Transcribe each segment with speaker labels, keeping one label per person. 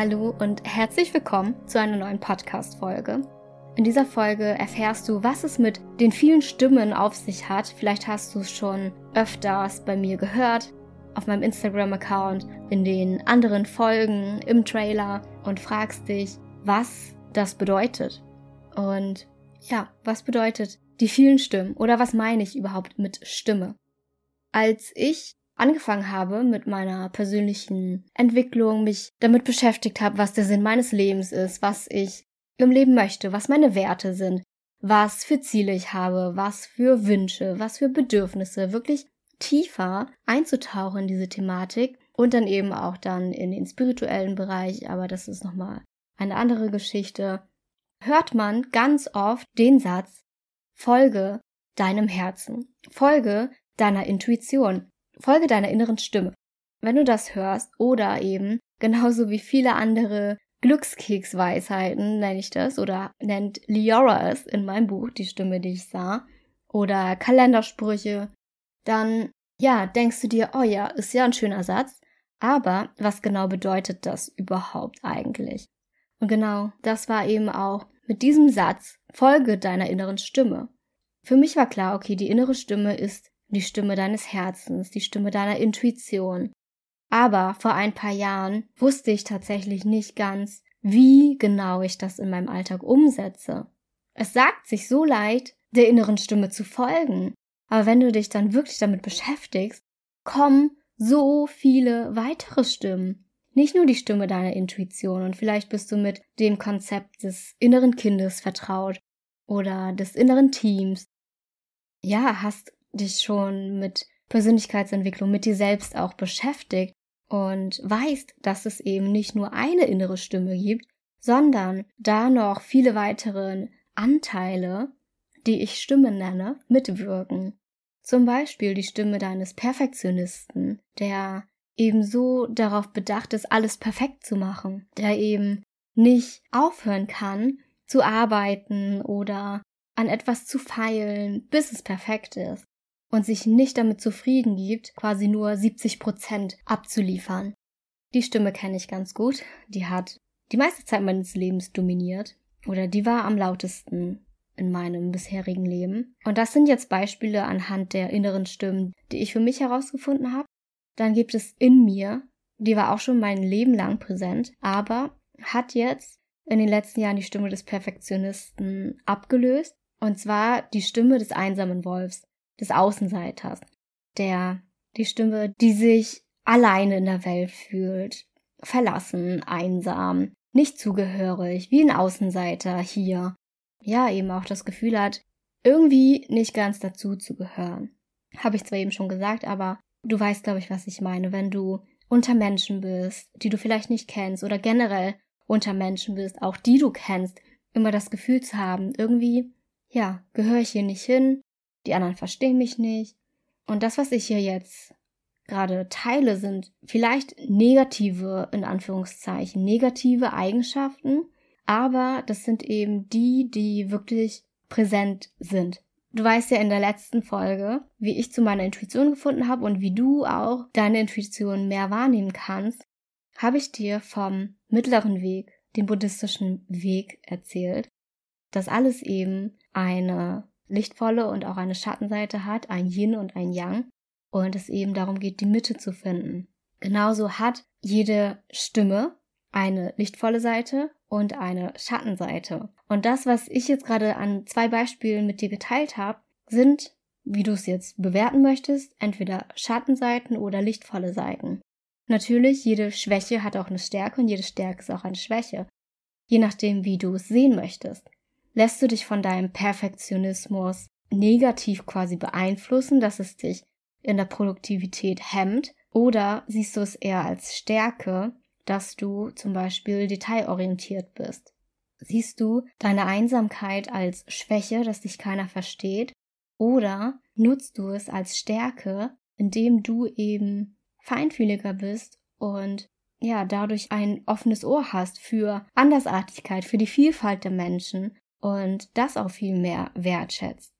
Speaker 1: Hallo und herzlich willkommen zu einer neuen Podcast-Folge. In dieser Folge erfährst du, was es mit den vielen Stimmen auf sich hat. Vielleicht hast du es schon öfters bei mir gehört, auf meinem Instagram-Account, in den anderen Folgen, im Trailer und fragst dich, was das bedeutet. Und ja, was bedeutet die vielen Stimmen oder was meine ich überhaupt mit Stimme? Als ich angefangen habe mit meiner persönlichen Entwicklung, mich damit beschäftigt habe, was der Sinn meines Lebens ist, was ich im Leben möchte, was meine Werte sind, was für Ziele ich habe, was für Wünsche, was für Bedürfnisse, wirklich tiefer einzutauchen in diese Thematik und dann eben auch dann in den spirituellen Bereich, aber das ist nochmal eine andere Geschichte, hört man ganz oft den Satz, folge deinem Herzen, folge deiner Intuition, folge deiner inneren Stimme. Wenn du das hörst oder eben genauso wie viele andere Glückskeksweisheiten nenne ich das oder nennt Liora es in meinem Buch, die Stimme, die ich sah, oder Kalendersprüche, dann ja, denkst du dir, oh ja, ist ja ein schöner Satz, aber was genau bedeutet das überhaupt eigentlich? Und genau, das war eben auch mit diesem Satz, folge deiner inneren Stimme. Für mich war klar, okay, die innere Stimme ist die Stimme deines Herzens, die Stimme deiner Intuition. Aber vor ein paar Jahren wusste ich tatsächlich nicht ganz, wie genau ich das in meinem Alltag umsetze. Es sagt sich so leicht, der inneren Stimme zu folgen, aber wenn du dich dann wirklich damit beschäftigst, kommen so viele weitere Stimmen. Nicht nur die Stimme deiner Intuition und vielleicht bist du mit dem Konzept des inneren Kindes vertraut oder des inneren Teams. Ja, hast dich schon mit Persönlichkeitsentwicklung, mit dir selbst auch beschäftigt und weißt, dass es eben nicht nur eine innere Stimme gibt, sondern da noch viele weitere Anteile, die ich Stimmen nenne, mitwirken. Zum Beispiel die Stimme deines Perfektionisten, der eben so darauf bedacht ist, alles perfekt zu machen, der eben nicht aufhören kann zu arbeiten oder an etwas zu feilen, bis es perfekt ist und sich nicht damit zufrieden gibt, quasi nur 70 Prozent abzuliefern. Die Stimme kenne ich ganz gut. Die hat die meiste Zeit meines Lebens dominiert oder die war am lautesten in meinem bisherigen Leben. Und das sind jetzt Beispiele anhand der inneren Stimmen, die ich für mich herausgefunden habe. Dann gibt es in mir, die war auch schon mein Leben lang präsent, aber hat jetzt in den letzten Jahren die Stimme des Perfektionisten abgelöst. Und zwar die Stimme des einsamen Wolfs des Außenseiters, der die Stimme, die sich alleine in der Welt fühlt, verlassen, einsam, nicht zugehörig, wie ein Außenseiter hier, ja, eben auch das Gefühl hat, irgendwie nicht ganz dazu zu gehören. Habe ich zwar eben schon gesagt, aber du weißt, glaube ich, was ich meine, wenn du unter Menschen bist, die du vielleicht nicht kennst oder generell unter Menschen bist, auch die du kennst, immer das Gefühl zu haben, irgendwie, ja, gehöre ich hier nicht hin, die anderen verstehen mich nicht. Und das, was ich hier jetzt gerade teile, sind vielleicht negative, in Anführungszeichen, negative Eigenschaften, aber das sind eben die, die wirklich präsent sind. Du weißt ja in der letzten Folge, wie ich zu meiner Intuition gefunden habe und wie du auch deine Intuition mehr wahrnehmen kannst, habe ich dir vom mittleren Weg, dem buddhistischen Weg erzählt, dass alles eben eine lichtvolle und auch eine Schattenseite hat, ein Yin und ein Yang, und es eben darum geht, die Mitte zu finden. Genauso hat jede Stimme eine lichtvolle Seite und eine Schattenseite. Und das, was ich jetzt gerade an zwei Beispielen mit dir geteilt habe, sind, wie du es jetzt bewerten möchtest, entweder Schattenseiten oder lichtvolle Seiten. Natürlich, jede Schwäche hat auch eine Stärke und jede Stärke ist auch eine Schwäche. Je nachdem, wie du es sehen möchtest. Lässt du dich von deinem Perfektionismus negativ quasi beeinflussen, dass es dich in der Produktivität hemmt? Oder siehst du es eher als Stärke, dass du zum Beispiel detailorientiert bist? Siehst du deine Einsamkeit als Schwäche, dass dich keiner versteht? Oder nutzt du es als Stärke, indem du eben feinfühliger bist und ja, dadurch ein offenes Ohr hast für Andersartigkeit, für die Vielfalt der Menschen und das auch viel mehr wertschätzt.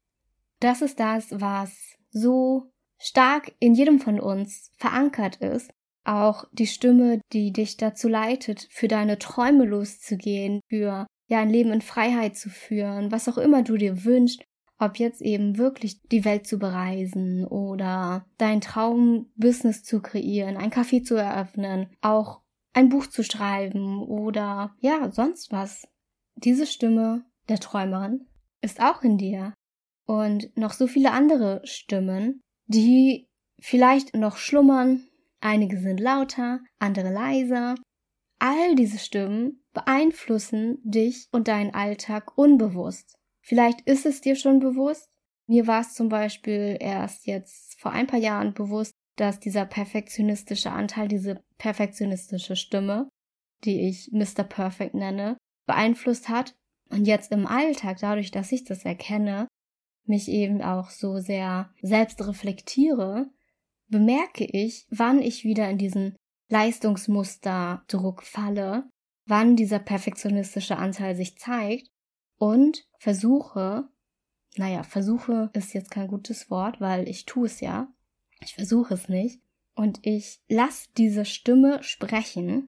Speaker 1: Das ist das, was so stark in jedem von uns verankert ist auch die Stimme, die dich dazu leitet, für deine Träume loszugehen, für ja ein Leben in Freiheit zu führen, was auch immer du dir wünschst, ob jetzt eben wirklich die Welt zu bereisen oder dein Traumbusiness zu kreieren, ein Café zu eröffnen, auch ein Buch zu schreiben oder ja, sonst was. Diese Stimme der Träumerin ist auch in dir. Und noch so viele andere Stimmen, die vielleicht noch schlummern. Einige sind lauter, andere leiser. All diese Stimmen beeinflussen dich und deinen Alltag unbewusst. Vielleicht ist es dir schon bewusst. Mir war es zum Beispiel erst jetzt vor ein paar Jahren bewusst, dass dieser perfektionistische Anteil, diese perfektionistische Stimme, die ich Mr. Perfect nenne, beeinflusst hat. Und jetzt im Alltag, dadurch, dass ich das erkenne, mich eben auch so sehr selbst reflektiere, bemerke ich, wann ich wieder in diesen Leistungsmusterdruck falle, wann dieser perfektionistische Anteil sich zeigt und versuche, naja, versuche ist jetzt kein gutes Wort, weil ich tue es ja, ich versuche es nicht, und ich lasse diese Stimme sprechen,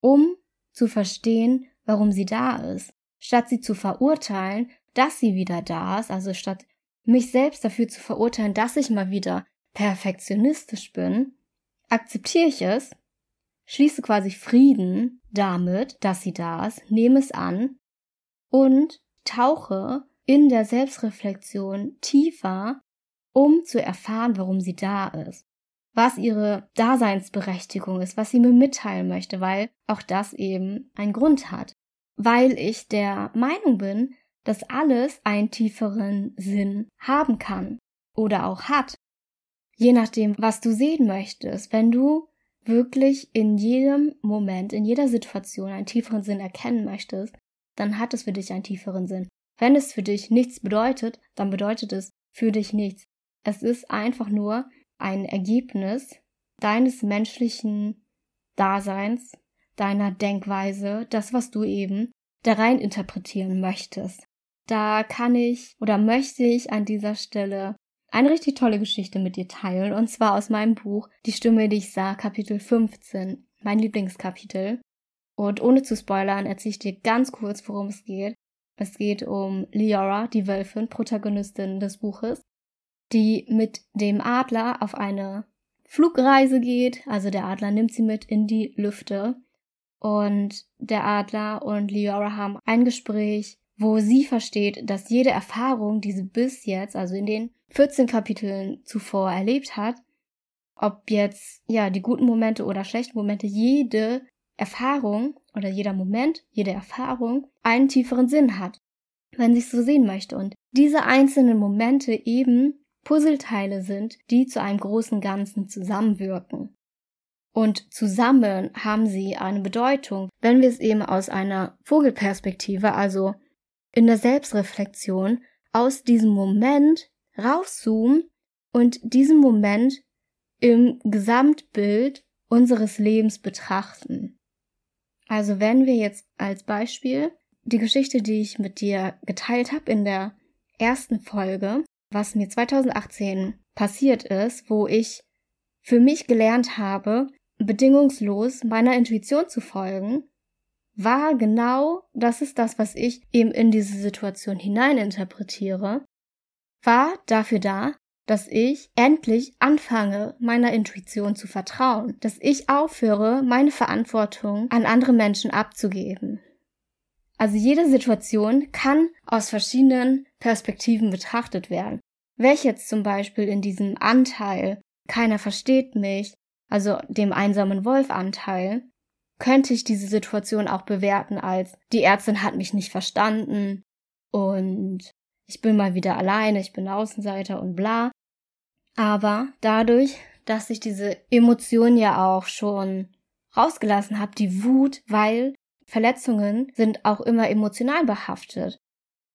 Speaker 1: um zu verstehen, warum sie da ist, statt sie zu verurteilen, dass sie wieder da ist, also statt mich selbst dafür zu verurteilen, dass ich mal wieder perfektionistisch bin, akzeptiere ich es, schließe quasi Frieden damit, dass sie da ist, nehme es an und tauche in der Selbstreflexion tiefer, um zu erfahren, warum sie da ist, was ihre Daseinsberechtigung ist, was sie mir mitteilen möchte, weil auch das eben einen Grund hat. Weil ich der Meinung bin, dass alles einen tieferen Sinn haben kann oder auch hat. Je nachdem, was du sehen möchtest. Wenn du wirklich in jedem Moment, in jeder Situation einen tieferen Sinn erkennen möchtest, dann hat es für dich einen tieferen Sinn. Wenn es für dich nichts bedeutet, dann bedeutet es für dich nichts. Es ist einfach nur ein Ergebnis deines menschlichen Daseins, deiner Denkweise, das, was du eben da rein interpretieren möchtest. Da kann ich oder möchte ich an dieser Stelle eine richtig tolle Geschichte mit dir teilen, und zwar aus meinem Buch Die Stimme, die ich sah, Kapitel 15, mein Lieblingskapitel. Und ohne zu spoilern, erzähle ich dir ganz kurz, worum es geht. Es geht um Liora, die Wölfin, Protagonistin des Buches, die mit dem Adler auf eine Flugreise geht. Also der Adler nimmt sie mit in die Lüfte. Und der Adler und Liora haben ein Gespräch, wo sie versteht, dass jede Erfahrung, die sie bis jetzt, also in den 14 Kapiteln zuvor erlebt hat, ob jetzt, ja, die guten Momente oder schlechten Momente, jede Erfahrung oder jeder Moment, jede Erfahrung einen tieferen Sinn hat, wenn sie es so sehen möchte. Und diese einzelnen Momente eben Puzzleteile sind, die zu einem großen Ganzen zusammenwirken. Und zusammen haben sie eine Bedeutung, wenn wir es eben aus einer Vogelperspektive, also in der Selbstreflexion, aus diesem Moment rauszoomen und diesen Moment im Gesamtbild unseres Lebens betrachten. Also wenn wir jetzt als Beispiel die Geschichte, die ich mit dir geteilt habe in der ersten Folge, was mir 2018 passiert ist, wo ich für mich gelernt habe, bedingungslos meiner Intuition zu folgen, war genau, das ist das, was ich eben in diese Situation hineininterpretiere, war dafür da, dass ich endlich anfange, meiner Intuition zu vertrauen, dass ich aufhöre, meine Verantwortung an andere Menschen abzugeben. Also jede Situation kann aus verschiedenen Perspektiven betrachtet werden. Welche jetzt zum Beispiel in diesem Anteil, keiner versteht mich, also dem einsamen Wolf-Anteil, könnte ich diese Situation auch bewerten als die Ärztin hat mich nicht verstanden und ich bin mal wieder alleine, ich bin Außenseiter und bla. Aber dadurch, dass ich diese Emotion ja auch schon rausgelassen habe, die Wut, weil Verletzungen sind auch immer emotional behaftet.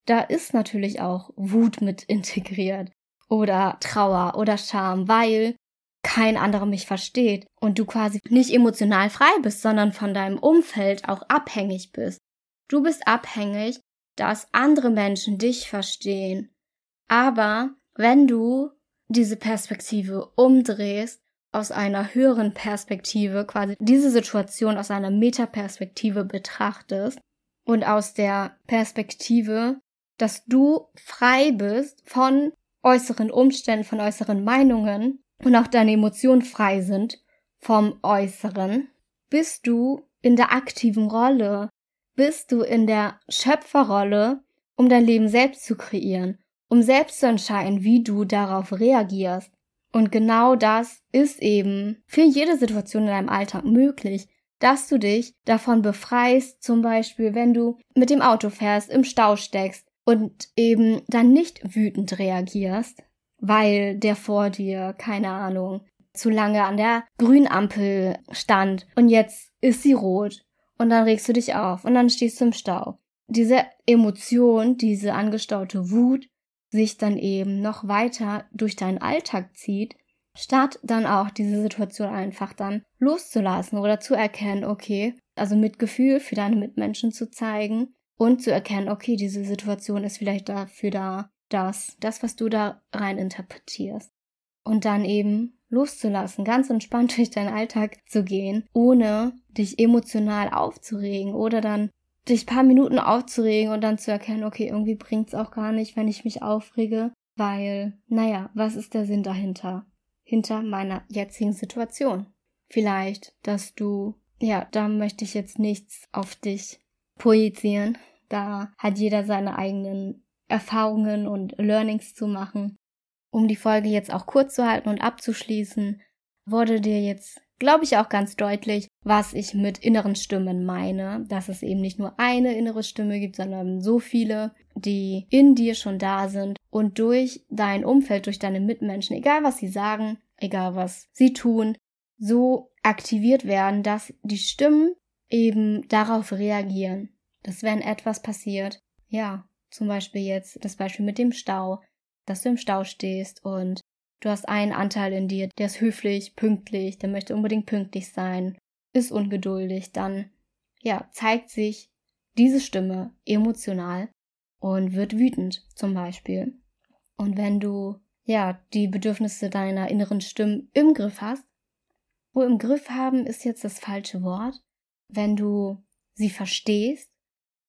Speaker 1: Da ist natürlich auch Wut mit integriert oder Trauer oder Scham, weil kein anderer mich versteht und du quasi nicht emotional frei bist, sondern von deinem Umfeld auch abhängig bist. Du bist abhängig, dass andere Menschen dich verstehen. Aber wenn du diese Perspektive umdrehst, aus einer höheren Perspektive, quasi diese Situation aus einer Metaperspektive betrachtest und aus der Perspektive, dass du frei bist von äußeren Umständen, von äußeren Meinungen und auch deine Emotionen frei sind vom Äußeren, bist du in der aktiven Rolle, bist du in der Schöpferrolle, um dein Leben selbst zu kreieren, um selbst zu entscheiden, wie du darauf reagierst. Und genau das ist eben für jede Situation in deinem Alltag möglich, dass du dich davon befreist, zum Beispiel, wenn du mit dem Auto fährst, im Stau steckst und eben dann nicht wütend reagierst, weil der vor dir, keine Ahnung, zu lange an der Grünampel stand und jetzt ist sie rot und dann regst du dich auf und dann stehst du im Stau. Diese Emotion, diese angestaute Wut sich dann eben noch weiter durch deinen Alltag zieht, statt dann auch diese Situation einfach dann loszulassen oder zu erkennen, okay, also Mitgefühl für deine Mitmenschen zu zeigen und zu erkennen, okay, diese Situation ist vielleicht dafür da, dass das, was du da rein interpretierst. Und dann eben loszulassen, ganz entspannt durch deinen Alltag zu gehen, ohne dich emotional aufzuregen oder dann dich paar Minuten aufzuregen und dann zu erkennen, okay, irgendwie bringt's auch gar nicht, wenn ich mich aufrege, weil, naja, was ist der Sinn dahinter? Hinter meiner jetzigen Situation. Vielleicht, dass du, ja, da möchte ich jetzt nichts auf dich projizieren. Da hat jeder seine eigenen Erfahrungen und Learnings zu machen. Um die Folge jetzt auch kurz zu halten und abzuschließen, wurde dir jetzt glaube ich auch ganz deutlich, was ich mit inneren Stimmen meine, dass es eben nicht nur eine innere Stimme gibt, sondern so viele, die in dir schon da sind und durch dein Umfeld, durch deine Mitmenschen, egal was sie sagen, egal was sie tun, so aktiviert werden, dass die Stimmen eben darauf reagieren. Dass wenn etwas passiert, ja, zum Beispiel jetzt das Beispiel mit dem Stau, dass du im Stau stehst und Du hast einen Anteil in dir, der ist höflich, pünktlich, der möchte unbedingt pünktlich sein, ist ungeduldig, dann, ja, zeigt sich diese Stimme emotional und wird wütend, zum Beispiel. Und wenn du, ja, die Bedürfnisse deiner inneren Stimmen im Griff hast, wo im Griff haben ist jetzt das falsche Wort, wenn du sie verstehst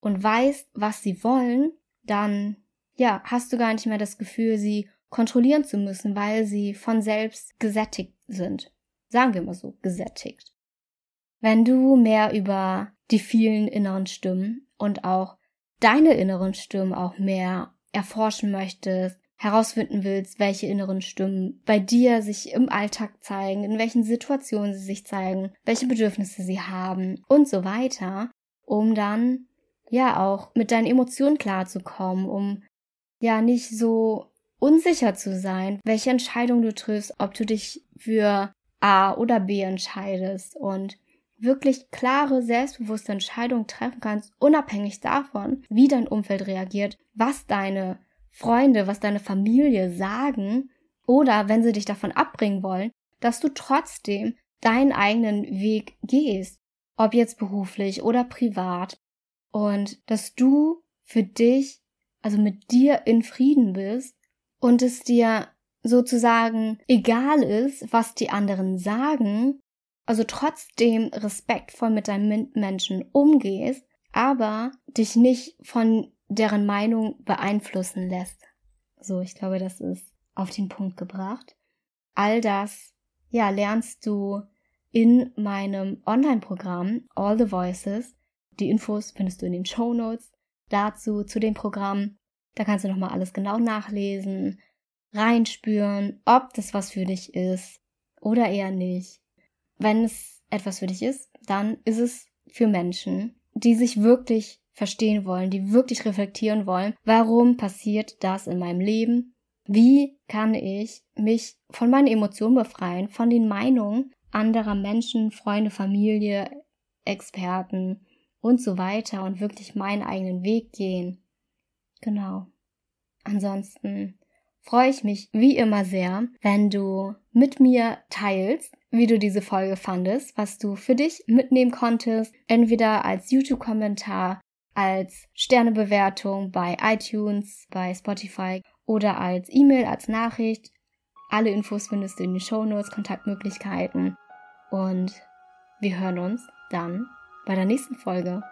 Speaker 1: und weißt, was sie wollen, dann, ja, hast du gar nicht mehr das Gefühl, sie kontrollieren zu müssen, weil sie von selbst gesättigt sind. Sagen wir mal so, gesättigt. Wenn du mehr über die vielen inneren Stimmen und auch deine inneren Stimmen auch mehr erforschen möchtest, herausfinden willst, welche inneren Stimmen bei dir sich im Alltag zeigen, in welchen Situationen sie sich zeigen, welche Bedürfnisse sie haben und so weiter, um dann ja auch mit deinen Emotionen klarzukommen, um ja nicht so unsicher zu sein, welche Entscheidung du triffst, ob du dich für A oder B entscheidest und wirklich klare, selbstbewusste Entscheidungen treffen kannst, unabhängig davon, wie dein Umfeld reagiert, was deine Freunde, was deine Familie sagen oder wenn sie dich davon abbringen wollen, dass du trotzdem deinen eigenen Weg gehst, ob jetzt beruflich oder privat und dass du für dich, also mit dir in Frieden bist und es dir sozusagen egal ist, was die anderen sagen, also trotzdem respektvoll mit deinen Mitmenschen umgehst, aber dich nicht von deren Meinung beeinflussen lässt. So, ich glaube, das ist auf den Punkt gebracht. All das, ja, lernst du in meinem Online-Programm All the Voices. Die Infos findest du in den Show Notes dazu, zu dem Programm. Da kannst du nochmal alles genau nachlesen, reinspüren, ob das was für dich ist oder eher nicht. Wenn es etwas für dich ist, dann ist es für Menschen, die sich wirklich verstehen wollen, die wirklich reflektieren wollen, warum passiert das in meinem Leben? Wie kann ich mich von meinen Emotionen befreien, von den Meinungen anderer Menschen, Freunde, Familie, Experten und so weiter und wirklich meinen eigenen Weg gehen? Genau. Ansonsten freue ich mich wie immer sehr, wenn du mit mir teilst, wie du diese Folge fandest, was du für dich mitnehmen konntest, entweder als YouTube-Kommentar, als Sternebewertung bei iTunes, bei Spotify oder als E-Mail, als Nachricht. Alle Infos findest du in den Shownotes, Kontaktmöglichkeiten. Und wir hören uns dann bei der nächsten Folge.